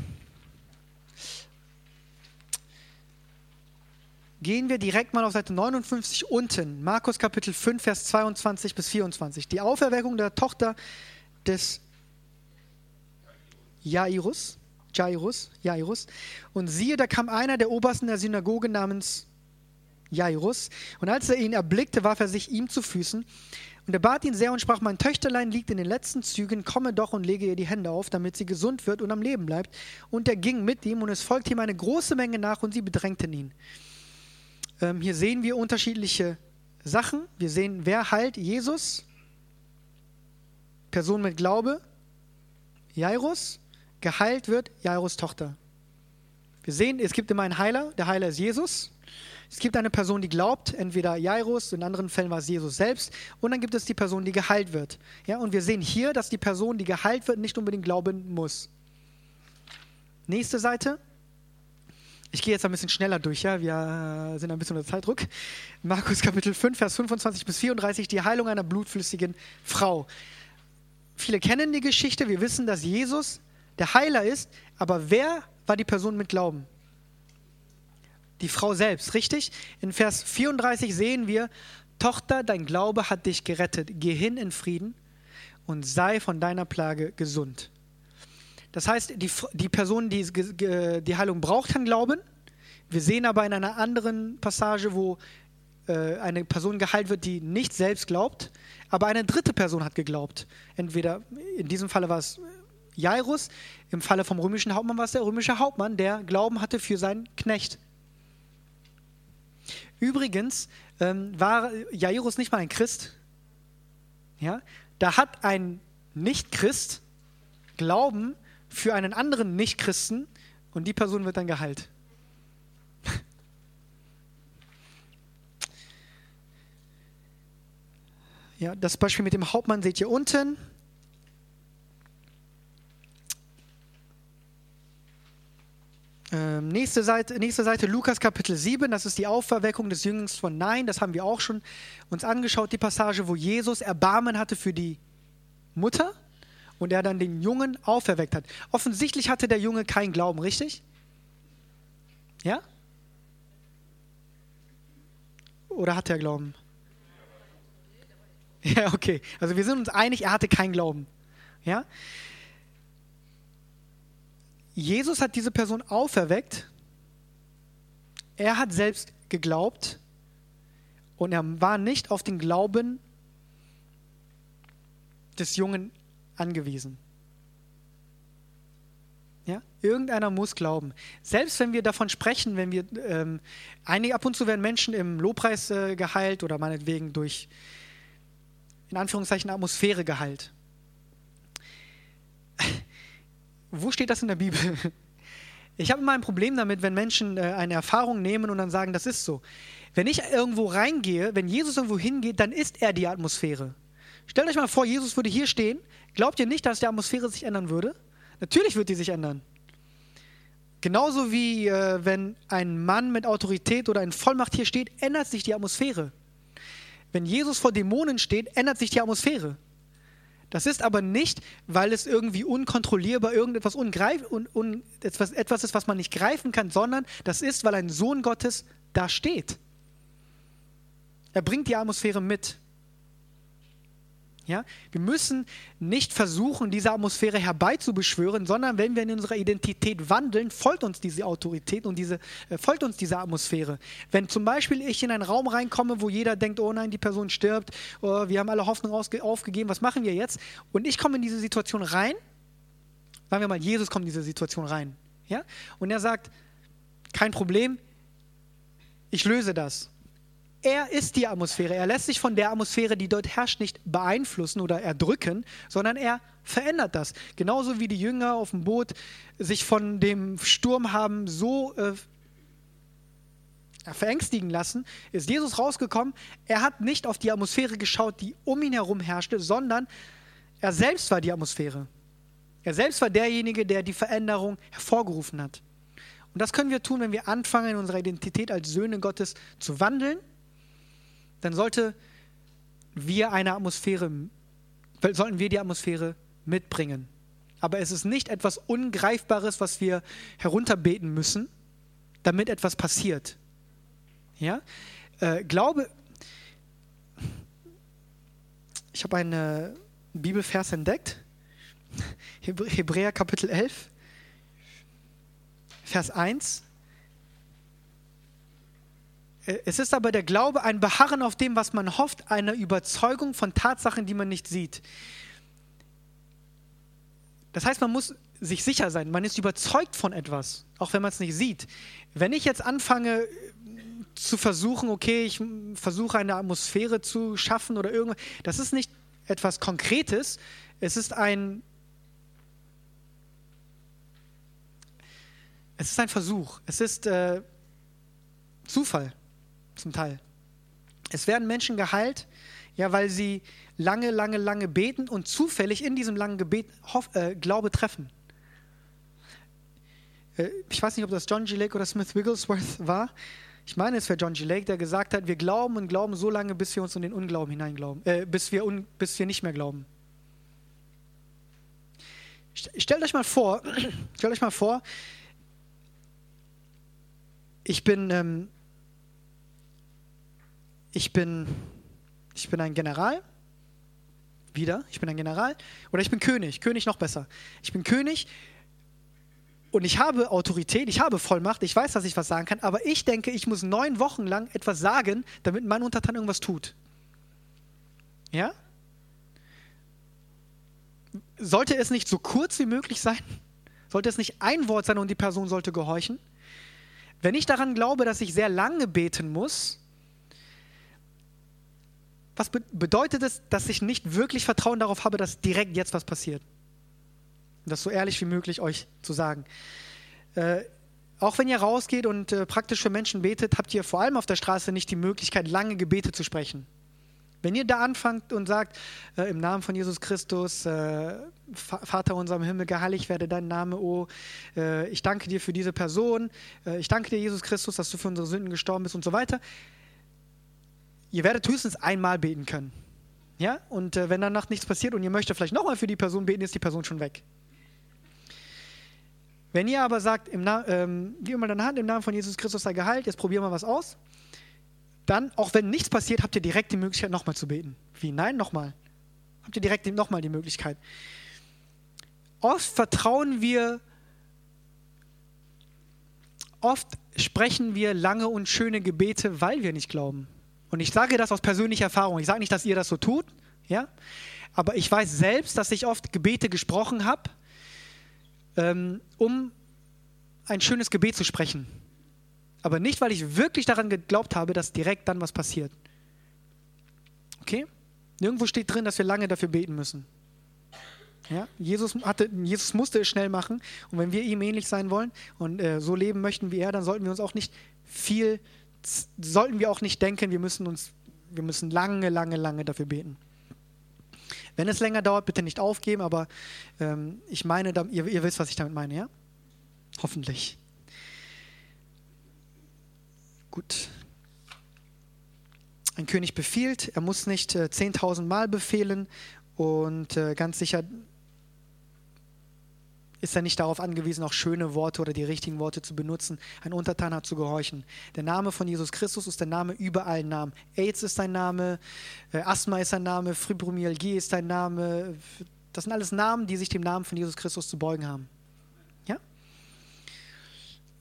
gehen wir direkt mal auf Seite 59 unten. Markus Kapitel 5, Vers 22 bis 24. Die Auferweckung der Tochter des Jairus. Jairus, Jairus. Und siehe, da kam einer der Obersten der Synagoge namens Jairus. Und als er ihn erblickte, warf er sich ihm zu Füßen. Und er bat ihn sehr und sprach, mein Töchterlein liegt in den letzten Zügen, komme doch und lege ihr die Hände auf, damit sie gesund wird und am Leben bleibt. Und er ging mit ihm und es folgte ihm eine große Menge nach und sie bedrängten ihn. Ähm, hier sehen wir unterschiedliche Sachen. Wir sehen, wer heilt Jesus? Person mit Glaube, Jairus. Geheilt wird Jairus Tochter. Wir sehen, es gibt immer einen Heiler. Der Heiler ist Jesus. Es gibt eine Person, die glaubt, entweder Jairus, in anderen Fällen war es Jesus selbst, und dann gibt es die Person, die geheilt wird. Ja, und wir sehen hier, dass die Person, die geheilt wird, nicht unbedingt glauben muss. Nächste Seite. Ich gehe jetzt ein bisschen schneller durch, ja, wir sind ein bisschen unter Zeitdruck. Markus Kapitel 5, Vers 25 bis 34, die Heilung einer blutflüssigen Frau. Viele kennen die Geschichte, wir wissen, dass Jesus der Heiler ist, aber wer war die Person mit Glauben? die Frau selbst, richtig? In Vers 34 sehen wir, Tochter, dein Glaube hat dich gerettet. Geh hin in Frieden und sei von deiner Plage gesund. Das heißt, die, die Person, die die Heilung braucht, kann glauben. Wir sehen aber in einer anderen Passage, wo äh, eine Person geheilt wird, die nicht selbst glaubt, aber eine dritte Person hat geglaubt. Entweder, in diesem Falle war es Jairus, im Falle vom römischen Hauptmann war es der römische Hauptmann, der Glauben hatte für seinen Knecht. Übrigens ähm, war Jairus nicht mal ein Christ. Ja? Da hat ein Nicht-Christ Glauben für einen anderen Nicht-Christen und die Person wird dann geheilt. Ja, das Beispiel mit dem Hauptmann seht ihr unten. Ähm, nächste, Seite, nächste Seite, Lukas Kapitel 7, das ist die Auferweckung des Jünglings von Nein, das haben wir auch schon uns angeschaut, die Passage, wo Jesus Erbarmen hatte für die Mutter und er dann den Jungen auferweckt hat. Offensichtlich hatte der Junge keinen Glauben, richtig? Ja? Oder hat er Glauben? (laughs) Ja, okay. Also wir sind uns einig, er hatte keinen Glauben. Ja? Jesus hat diese Person auferweckt. Er hat selbst geglaubt und er war nicht auf den Glauben des Jungen angewiesen. Ja? Irgendeiner muss glauben. Selbst wenn wir davon sprechen, wenn wir ähm, einige ab und zu werden Menschen im Lobpreis äh, geheilt oder meinetwegen durch in Anführungszeichen Atmosphäre geheilt (laughs) wo steht das in der Bibel? Ich habe immer ein Problem damit, wenn Menschen äh, eine Erfahrung nehmen und dann sagen, das ist so. Wenn ich irgendwo reingehe, wenn Jesus irgendwo hingeht, dann ist er die Atmosphäre. Stellt euch mal vor, Jesus würde hier stehen. Glaubt ihr nicht, dass die Atmosphäre sich ändern würde? Natürlich wird die sich ändern. Genauso wie äh, wenn ein Mann mit Autorität oder in Vollmacht hier steht, ändert sich die Atmosphäre. Wenn Jesus vor Dämonen steht, ändert sich die Atmosphäre. Das ist aber nicht, weil es irgendwie unkontrollierbar irgendetwas un, un, etwas, etwas ist, was man nicht greifen kann, sondern das ist, weil ein Sohn Gottes da steht. Er bringt die Atmosphäre mit. Ja? Wir müssen nicht versuchen, diese Atmosphäre herbeizubeschwören, sondern wenn wir in unserer Identität wandeln, folgt uns diese Autorität und diese, äh, folgt uns diese Atmosphäre. Wenn zum Beispiel ich in einen Raum reinkomme, wo jeder denkt, oh nein, die Person stirbt, oh, wir haben alle Hoffnung aufgegeben, was machen wir jetzt? Und ich komme in diese Situation rein, sagen wir mal, Jesus kommt in diese Situation rein. Ja? Und er sagt, kein Problem, ich löse das. Er ist die Atmosphäre. Er lässt sich von der Atmosphäre, die dort herrscht, nicht beeinflussen oder erdrücken, sondern er verändert das. Genauso wie die Jünger auf dem Boot sich von dem Sturm haben so äh, verängstigen lassen, ist Jesus rausgekommen. Er hat nicht auf die Atmosphäre geschaut, die um ihn herum herrschte, sondern er selbst war die Atmosphäre. Er selbst war derjenige, der die Veränderung hervorgerufen hat. Und das können wir tun, wenn wir anfangen, in unserer Identität als Söhne Gottes zu wandeln dann sollte wir eine Atmosphäre, sollten wir die Atmosphäre mitbringen. Aber es ist nicht etwas Ungreifbares, was wir herunterbeten müssen, damit etwas passiert. Ja? Äh, Glaube, ich habe einen Bibelvers entdeckt, Hebräer Kapitel 11, Vers 1. Äh, es ist aber der Glaube ein Beharren auf dem, was man hofft, eine Überzeugung von Tatsachen, die man nicht sieht. Das heißt, man muss sich sicher sein, man ist überzeugt von etwas, auch wenn man es nicht sieht. Wenn ich jetzt anfange zu versuchen, okay, ich versuche eine Atmosphäre zu schaffen oder irgendwas, das ist nicht etwas Konkretes, es ist ein es ist ein Versuch, es ist äh, Zufall zum Teil. Es werden Menschen geheilt, ja, weil sie lange, lange, lange beten und zufällig in diesem langen Gebet Hoff, äh, Glaube treffen. Äh, ich weiß nicht, ob das John G. Lake oder Smith Wigglesworth war. Ich meine, es wäre John G. Lake, der gesagt hat, wir glauben und glauben so lange, bis wir uns in den Unglauben hineinglauben, äh, bis, wir un, bis wir nicht mehr glauben. Stellt euch mal vor, (clears throat) stellt euch mal vor, ich bin ähm, ich bin, ich bin ein General, wieder, ich bin ein General, oder ich bin König, König noch besser. Ich bin König und ich habe Autorität, ich habe Vollmacht, ich weiß, dass ich was sagen kann, aber ich denke, ich muss neun Wochen lang etwas sagen, damit mein Untertan irgendwas tut. Ja? Sollte es nicht so kurz wie möglich sein? Sollte es nicht ein Wort sein und die Person sollte gehorchen? Wenn ich daran glaube, dass ich sehr lange beten muss, was bedeutet es, dass ich nicht wirklich Vertrauen darauf habe, dass direkt jetzt was passiert? Das so ehrlich wie möglich euch zu sagen. Äh, auch wenn ihr rausgeht und äh, praktisch für Menschen betet, habt ihr vor allem auf der Straße nicht die Möglichkeit, lange Gebete zu sprechen. Wenn ihr da anfangt und sagt, äh, im Namen von Jesus Christus, äh, Vater unser im Himmel, geheiligt werde dein Name, oh, äh, ich danke dir für diese Person, äh, ich danke dir, Jesus Christus, dass du für unsere Sünden gestorben bist und so weiter, ihr werdet höchstens einmal beten können. Ja? Und äh, wenn danach nichts passiert und ihr möchtet vielleicht nochmal für die Person beten, ist die Person schon weg. Wenn ihr aber sagt, im Na ähm, gib mal deine Hand im Namen von Jesus Christus sei geheilt, jetzt probieren wir was aus, dann, auch wenn nichts passiert, habt ihr direkt die Möglichkeit, nochmal zu beten. Wie? Nein, nochmal. Habt ihr direkt nochmal die Möglichkeit. Oft vertrauen wir, oft sprechen wir lange und schöne Gebete, weil wir nicht glauben. Und ich sage das aus persönlicher Erfahrung. Ich sage nicht, dass ihr das so tut, ja? aber ich weiß selbst, dass ich oft Gebete gesprochen habe, ähm, um ein schönes Gebet zu sprechen. Aber nicht, weil ich wirklich daran geglaubt habe, dass direkt dann was passiert. Okay? Nirgendwo steht drin, dass wir lange dafür beten müssen. Ja? Jesus, hatte, Jesus musste es schnell machen. Und wenn wir ihm ähnlich sein wollen und äh, so leben möchten wie er, dann sollten wir uns auch nicht viel sollten wir auch nicht denken, wir müssen uns, wir müssen lange, lange, lange dafür beten. Wenn es länger dauert, bitte nicht aufgeben, aber ähm, ich meine, ihr, ihr wisst, was ich damit meine, ja? Hoffentlich. Gut. Ein König befiehlt, er muss nicht äh, 10.000 Mal befehlen und äh, ganz sicher ist er nicht darauf angewiesen, auch schöne Worte oder die richtigen Worte zu benutzen. Ein Untertan hat zu gehorchen. Der Name von Jesus Christus ist der Name über allen Namen. AIDS ist sein Name, äh, Asthma ist sein Name, Fibromyalgie ist sein Name. Das sind alles Namen, die sich dem Namen von Jesus Christus zu beugen haben. Ja?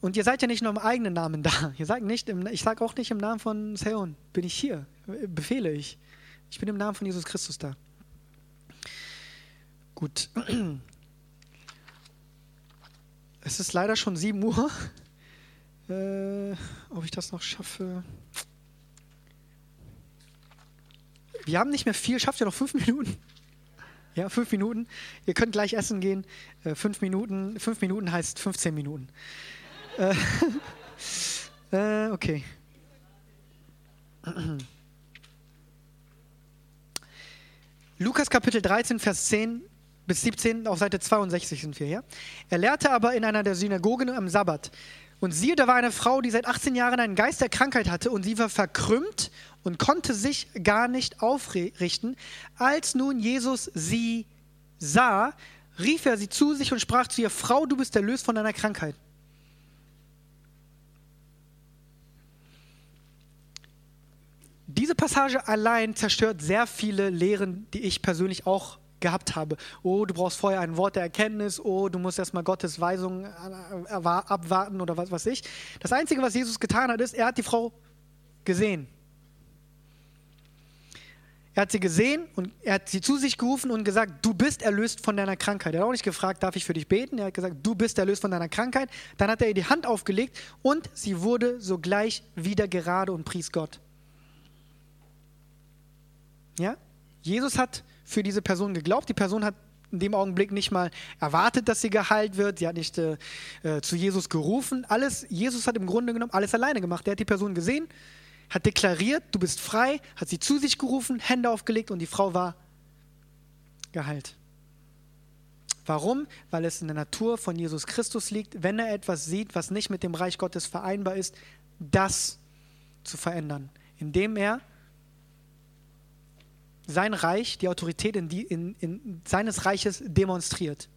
Und ihr seid ja nicht nur im eigenen Namen da. Ihr sagt nicht, im, ich sage auch nicht im Namen von Seon, bin ich hier, befehle ich. Ich bin im Namen von Jesus Christus da. Gut. Es ist leider schon 7 Uhr. Äh, ob ich das noch schaffe. Wir haben nicht mehr viel. Schafft ihr noch fünf Minuten? Ja, fünf Minuten. Ihr könnt gleich essen gehen. Äh, fünf Minuten. Fünf Minuten heißt 15 Minuten. Äh, (laughs) äh, okay. (clears throat) Lukas Kapitel 13, Vers 10 bis 17 auf Seite 62 sind wir, ja? Er lehrte aber in einer der Synagogen am Sabbat. Und siehe, da war eine Frau, die seit 18 Jahren einen Geist der Krankheit hatte und sie war verkrümmt und konnte sich gar nicht aufrichten. Als nun Jesus sie sah, rief er sie zu sich und sprach zu ihr, Frau, du bist erlöst von deiner Krankheit. Passage allein zerstört sehr viele Lehren, die ich persönlich auch gehabt habe. Oh, du brauchst vorher ein Wort der Erkenntnis. Oh, du musst erstmal Gottes Weisungen äh, abwarten oder was weiß ich. Das Einzige, was Jesus getan hat, ist, er hat die Frau gesehen. Er hat sie gesehen und er hat sie zu sich gerufen und gesagt, du bist erlöst von deiner Krankheit. Er hat auch nicht gefragt, darf ich für dich beten? Er hat gesagt, du bist erlöst von deiner Krankheit. Dann hat er ihr die Hand aufgelegt und sie wurde sogleich wieder gerade und pries Gott. Ja? Jesus hat für diese Person geglaubt. Die Person hat in dem Augenblick nicht mal erwartet, dass sie geheilt wird. Sie hat nicht äh, äh, zu Jesus gerufen. Alles, Jesus hat im Grunde genommen alles alleine gemacht. Er hat die Person gesehen, hat deklariert, du bist frei, hat sie zu sich gerufen, Hände aufgelegt und die Frau war geheilt. Warum? Weil es in der Natur von Jesus Christus liegt, wenn er etwas sieht, was nicht mit dem Reich Gottes vereinbar ist, das zu verändern, indem er sein Reich, die Autorität in die, in, in seines Reiches demonstriert.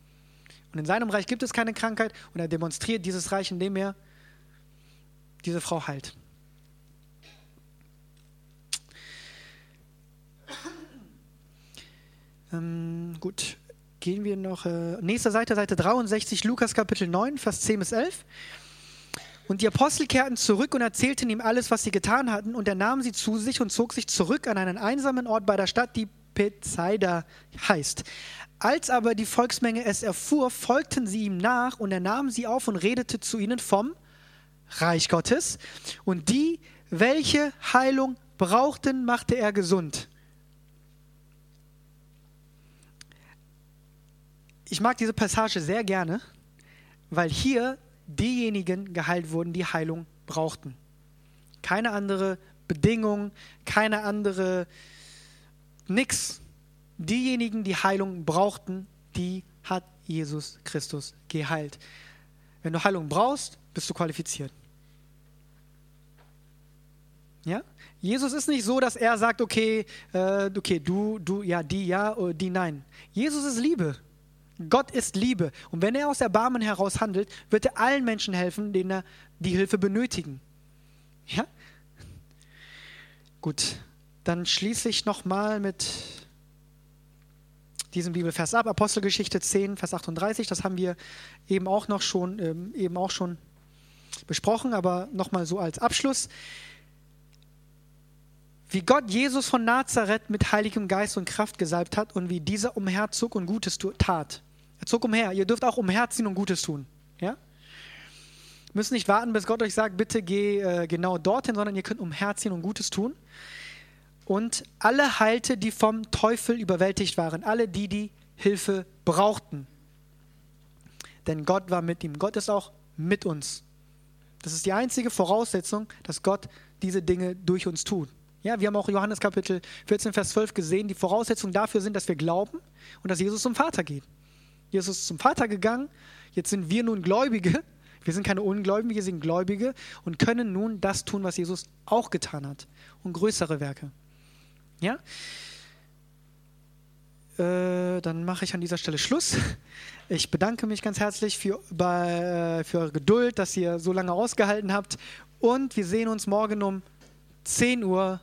Und in seinem Reich gibt es keine Krankheit und er demonstriert dieses Reich, indem er diese Frau heilt. Ähm, gut, gehen wir noch. Äh, nächste Seite, Seite 63, Lukas Kapitel 9, Vers 10 bis 11. Und die Apostel kehrten zurück und erzählten ihm alles, was sie getan hatten. Und er nahm sie zu sich und zog sich zurück an einen einsamen Ort bei der Stadt, die Bethsaida heißt. Als aber die Volksmenge es erfuhr, folgten sie ihm nach und er nahm sie auf und redete zu ihnen vom Reich Gottes. Und die, welche Heilung brauchten, machte er gesund. Ich mag diese Passage sehr gerne, weil hier diejenigen geheilt wurden, die Heilung brauchten. Keine andere Bedingung, keine andere, nix. Diejenigen, die Heilung brauchten, die hat Jesus Christus geheilt. Wenn du Heilung brauchst, bist du qualifiziert. Ja? Jesus ist nicht so, dass er sagt, okay, äh, okay, du, du, ja, die, ja, die, nein. Jesus ist Liebe. Gott ist Liebe. Und wenn er aus Erbarmen heraus handelt, wird er allen Menschen helfen, denen er die Hilfe benötigen. Ja? Gut, dann schließe ich nochmal mit diesem Bibelvers ab. Apostelgeschichte 10, Vers 38. Das haben wir eben auch noch schon, ähm, eben auch schon besprochen, aber nochmal so als Abschluss. Wie Gott Jesus von Nazareth mit heiligem Geist und Kraft gesalbt hat und wie dieser umherzog und Gutes tat. Er zog umher. Ihr dürft auch umherziehen und Gutes tun. Ja? Müsst nicht warten, bis Gott euch sagt, bitte geh äh, genau dorthin, sondern ihr könnt umherziehen und Gutes tun. Und alle heilte, die vom Teufel überwältigt waren, alle, die die Hilfe brauchten. Denn Gott war mit ihm. Gott ist auch mit uns. Das ist die einzige Voraussetzung, dass Gott diese Dinge durch uns tut. Ja, wir haben auch Johannes Kapitel 14, Vers 12 gesehen, die Voraussetzungen dafür sind, dass wir glauben und dass Jesus zum Vater geht. Jesus ist zum Vater gegangen, jetzt sind wir nun Gläubige. Wir sind keine Ungläubigen, wir sind Gläubige und können nun das tun, was Jesus auch getan hat und größere Werke. Ja? Äh, dann mache ich an dieser Stelle Schluss. Ich bedanke mich ganz herzlich für, bei, äh, für eure Geduld, dass ihr so lange ausgehalten habt und wir sehen uns morgen um 10 Uhr